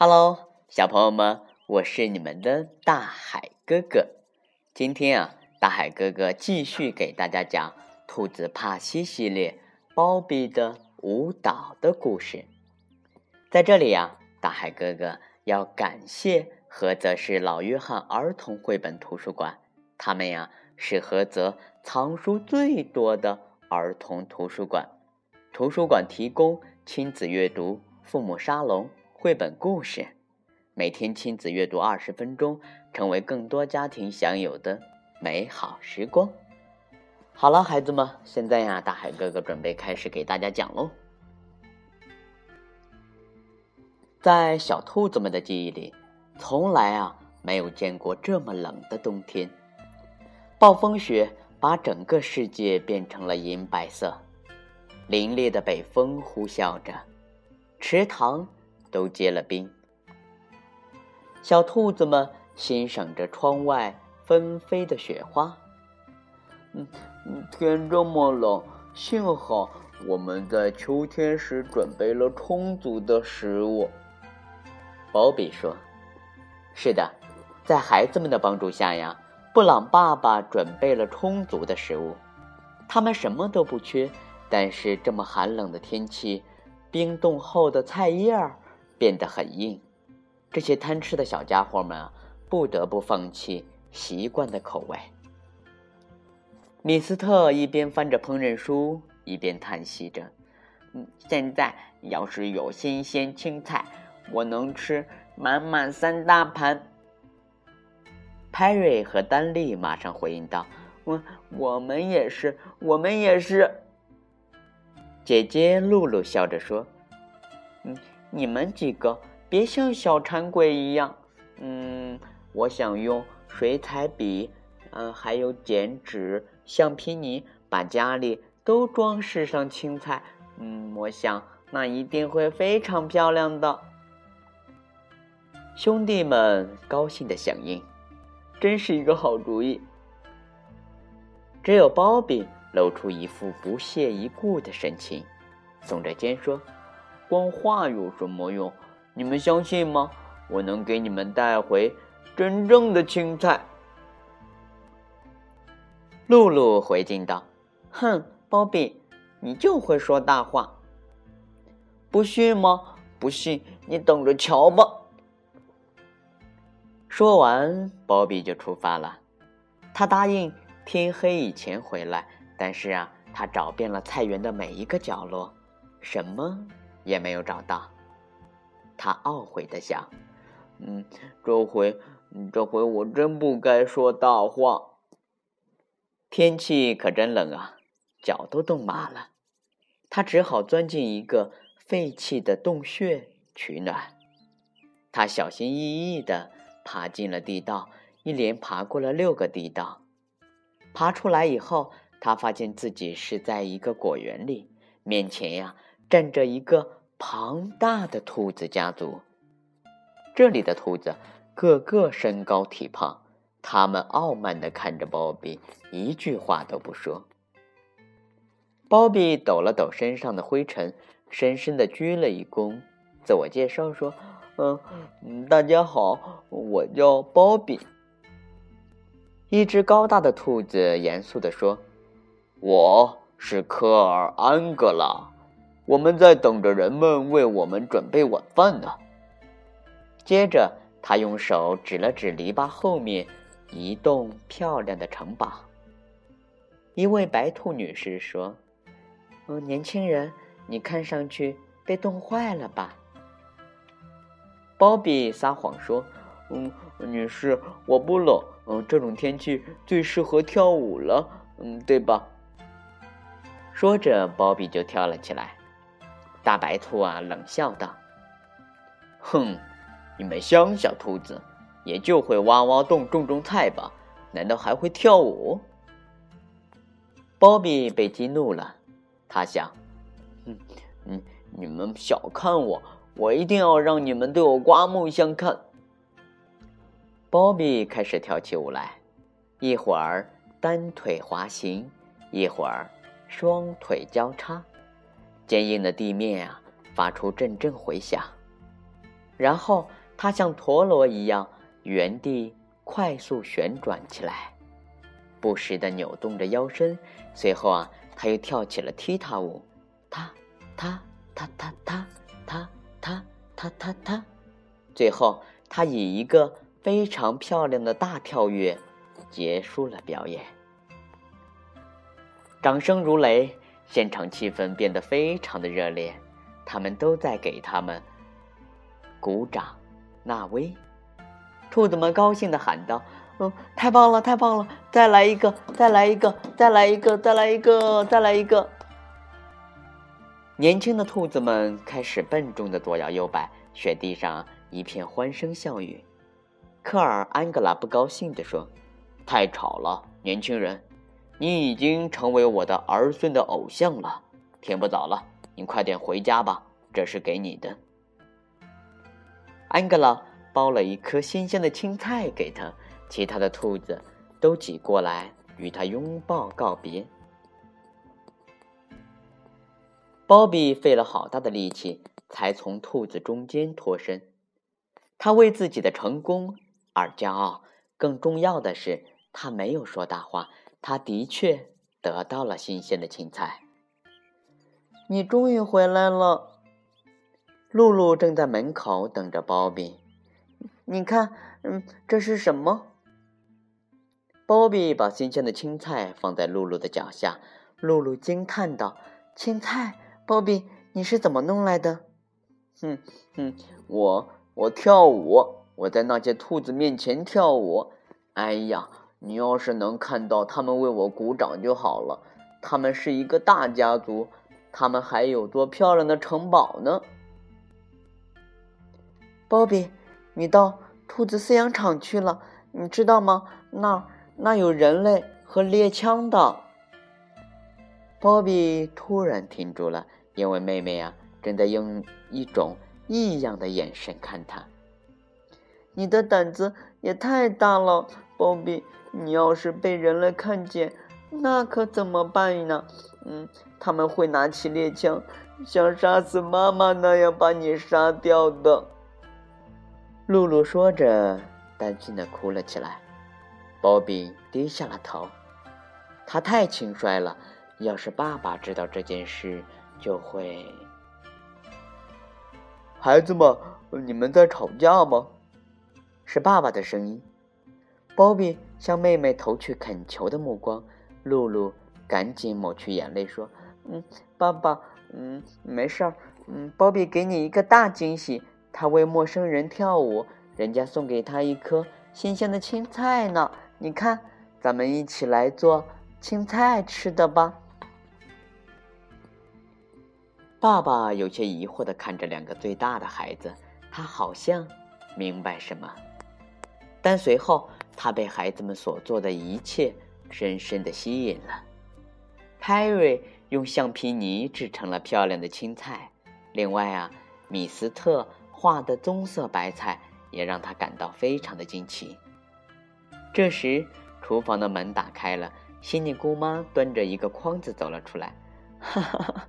Hello，小朋友们，我是你们的大海哥哥。今天啊，大海哥哥继续给大家讲《兔子帕西》系列《包比的舞蹈》的故事。在这里呀，大海哥哥要感谢菏泽市老约翰儿童绘本图书馆，他们呀是菏泽藏书最多的儿童图书馆。图书馆提供亲子阅读、父母沙龙。绘本故事，每天亲子阅读二十分钟，成为更多家庭享有的美好时光。好了，孩子们，现在呀，大海哥哥准备开始给大家讲喽。在小兔子们的记忆里，从来啊没有见过这么冷的冬天。暴风雪把整个世界变成了银白色，凛冽的北风呼啸着，池塘。都结了冰，小兔子们欣赏着窗外纷飞的雪花。嗯，天这么冷，幸好我们在秋天时准备了充足的食物。鲍比说：“是的，在孩子们的帮助下呀，布朗爸爸准备了充足的食物。他们什么都不缺，但是这么寒冷的天气，冰冻后的菜叶儿。”变得很硬，这些贪吃的小家伙们不得不放弃习惯的口味。米斯特一边翻着烹饪书，一边叹息着：“嗯，现在要是有新鲜青菜，我能吃满满三大盘。”派瑞和丹利马上回应道：“我我们也是，我们也是。”姐姐露露笑着说：“嗯。”你们几个别像小馋鬼一样，嗯，我想用水彩笔，嗯，还有剪纸、橡皮泥，把家里都装饰上青菜，嗯，我想那一定会非常漂亮的。兄弟们高兴的响应，真是一个好主意。只有包比露出一副不屑一顾的神情，耸着肩说。光话有什么用？你们相信吗？我能给你们带回真正的青菜。露露回敬道：“哼，鲍比，你就会说大话。不信吗？不信，你等着瞧吧。”说完，鲍比就出发了。他答应天黑以前回来，但是啊，他找遍了菜园的每一个角落，什么？也没有找到，他懊悔的想：“嗯，这回，这回我真不该说大话。天气可真冷啊，脚都冻麻了。”他只好钻进一个废弃的洞穴取暖。他小心翼翼的爬进了地道，一连爬过了六个地道。爬出来以后，他发现自己是在一个果园里，面前呀站着一个。庞大的兔子家族，这里的兔子个个身高体胖，他们傲慢的看着鲍比，一句话都不说。鲍比抖了抖身上的灰尘，深深的鞠了一躬，自我介绍说：“嗯，大家好，我叫鲍比。”一只高大的兔子严肃地说：“我是科尔安格拉。”我们在等着人们为我们准备晚饭呢。接着，他用手指了指篱笆后面一栋漂亮的城堡。一位白兔女士说：“嗯，年轻人，你看上去被冻坏了吧？”鲍比撒谎说：“嗯，女士，我不冷。嗯，这种天气最适合跳舞了。嗯，对吧？”说着，鲍比就跳了起来。大白兔啊，冷笑道：“哼，你们乡下兔子也就会挖挖洞、种种菜吧？难道还会跳舞？”鲍比被激怒了，他想：“嗯嗯，你们小看我，我一定要让你们对我刮目相看。”鲍比开始跳起舞来，一会儿单腿滑行，一会儿双腿交叉。坚硬的地面啊，发出阵阵回响。然后他像陀螺一样原地快速旋转起来，不时地扭动着腰身。随后啊，他又跳起了踢踏舞，踏踏踏踏踏踏踏踏踏踏。最后，他以一个非常漂亮的大跳跃结束了表演。掌声如雷，现场气氛变得非常的热烈，他们都在给他们。鼓掌，纳威，兔子们高兴地喊道：“嗯，太棒了，太棒了！再来一个，再来一个，再来一个，再来一个，再来一个！”年轻的兔子们开始笨重的左摇右摆，雪地上一片欢声笑语。科尔安格拉不高兴地说：“太吵了，年轻人，你已经成为我的儿孙的偶像了。天不早了，你快点回家吧，这是给你的。”安格拉包了一颗新鲜的青菜给他，其他的兔子都挤过来与他拥抱告别。鲍比费了好大的力气才从兔子中间脱身，他为自己的成功而骄傲。更重要的是，他没有说大话，他的确得到了新鲜的青菜。你终于回来了。露露正在门口等着鲍比。你看，嗯，这是什么？鲍比把新鲜的青菜放在露露的脚下。露露惊叹道：“青菜，鲍比，你是怎么弄来的？”“哼哼，我我跳舞，我在那些兔子面前跳舞。哎呀，你要是能看到他们为我鼓掌就好了。他们是一个大家族，他们还有座漂亮的城堡呢。”鲍比，你到兔子饲养场去了，你知道吗？那那有人类和猎枪的。鲍比突然停住了，因为妹妹呀正在用一种异样的眼神看他。你的胆子也太大了，鲍比！你要是被人类看见，那可怎么办呢？嗯，他们会拿起猎枪，像杀死妈妈那样把你杀掉的。露露说着，担心的哭了起来。鲍比低下了头，他太轻率了。要是爸爸知道这件事，就会……孩子们，你们在吵架吗？是爸爸的声音。鲍比向妹妹投去恳求的目光。露露赶紧抹去眼泪，说：“嗯，爸爸，嗯，没事儿。嗯，鲍比给你一个大惊喜。”他为陌生人跳舞，人家送给他一颗新鲜的青菜呢。你看，咱们一起来做青菜吃的吧。爸爸有些疑惑的看着两个最大的孩子，他好像明白什么，但随后他被孩子们所做的一切深深的吸引了。派瑞用橡皮泥制成了漂亮的青菜，另外啊，米斯特。画的棕色白菜也让他感到非常的惊奇。这时，厨房的门打开了，悉尼姑妈端着一个筐子走了出来。哈哈，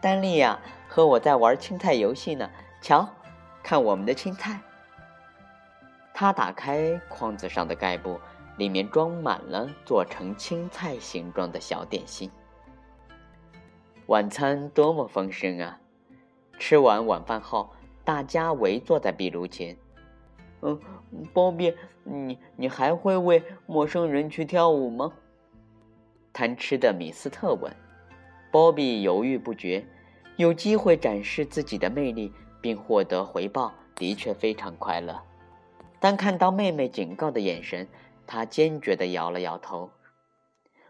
丹丽呀，和我在玩青菜游戏呢。瞧，看我们的青菜。他打开筐子上的盖布，里面装满了做成青菜形状的小点心。晚餐多么丰盛啊！吃完晚饭后。大家围坐在壁炉前。嗯，鲍比，你你还会为陌生人去跳舞吗？贪吃的米斯特问。鲍比犹豫不决。有机会展示自己的魅力并获得回报，的确非常快乐。但看到妹妹警告的眼神，他坚决地摇了摇头。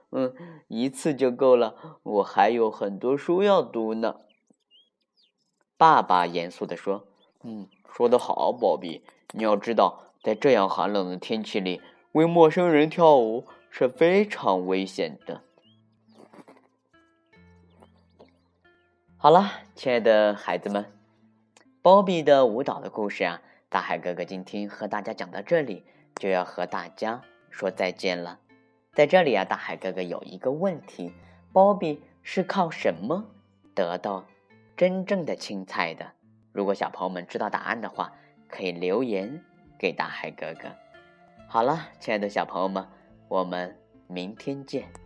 嗯，一次就够了，我还有很多书要读呢。爸爸严肃地说：“嗯，说得好，宝贝。你要知道，在这样寒冷的天气里，为陌生人跳舞是非常危险的。”好了，亲爱的孩子们，鲍比的舞蹈的故事啊，大海哥哥今天和大家讲到这里，就要和大家说再见了。在这里啊，大海哥哥有一个问题：鲍比是靠什么得到？真正的青菜的，如果小朋友们知道答案的话，可以留言给大海哥哥。好了，亲爱的小朋友们，我们明天见。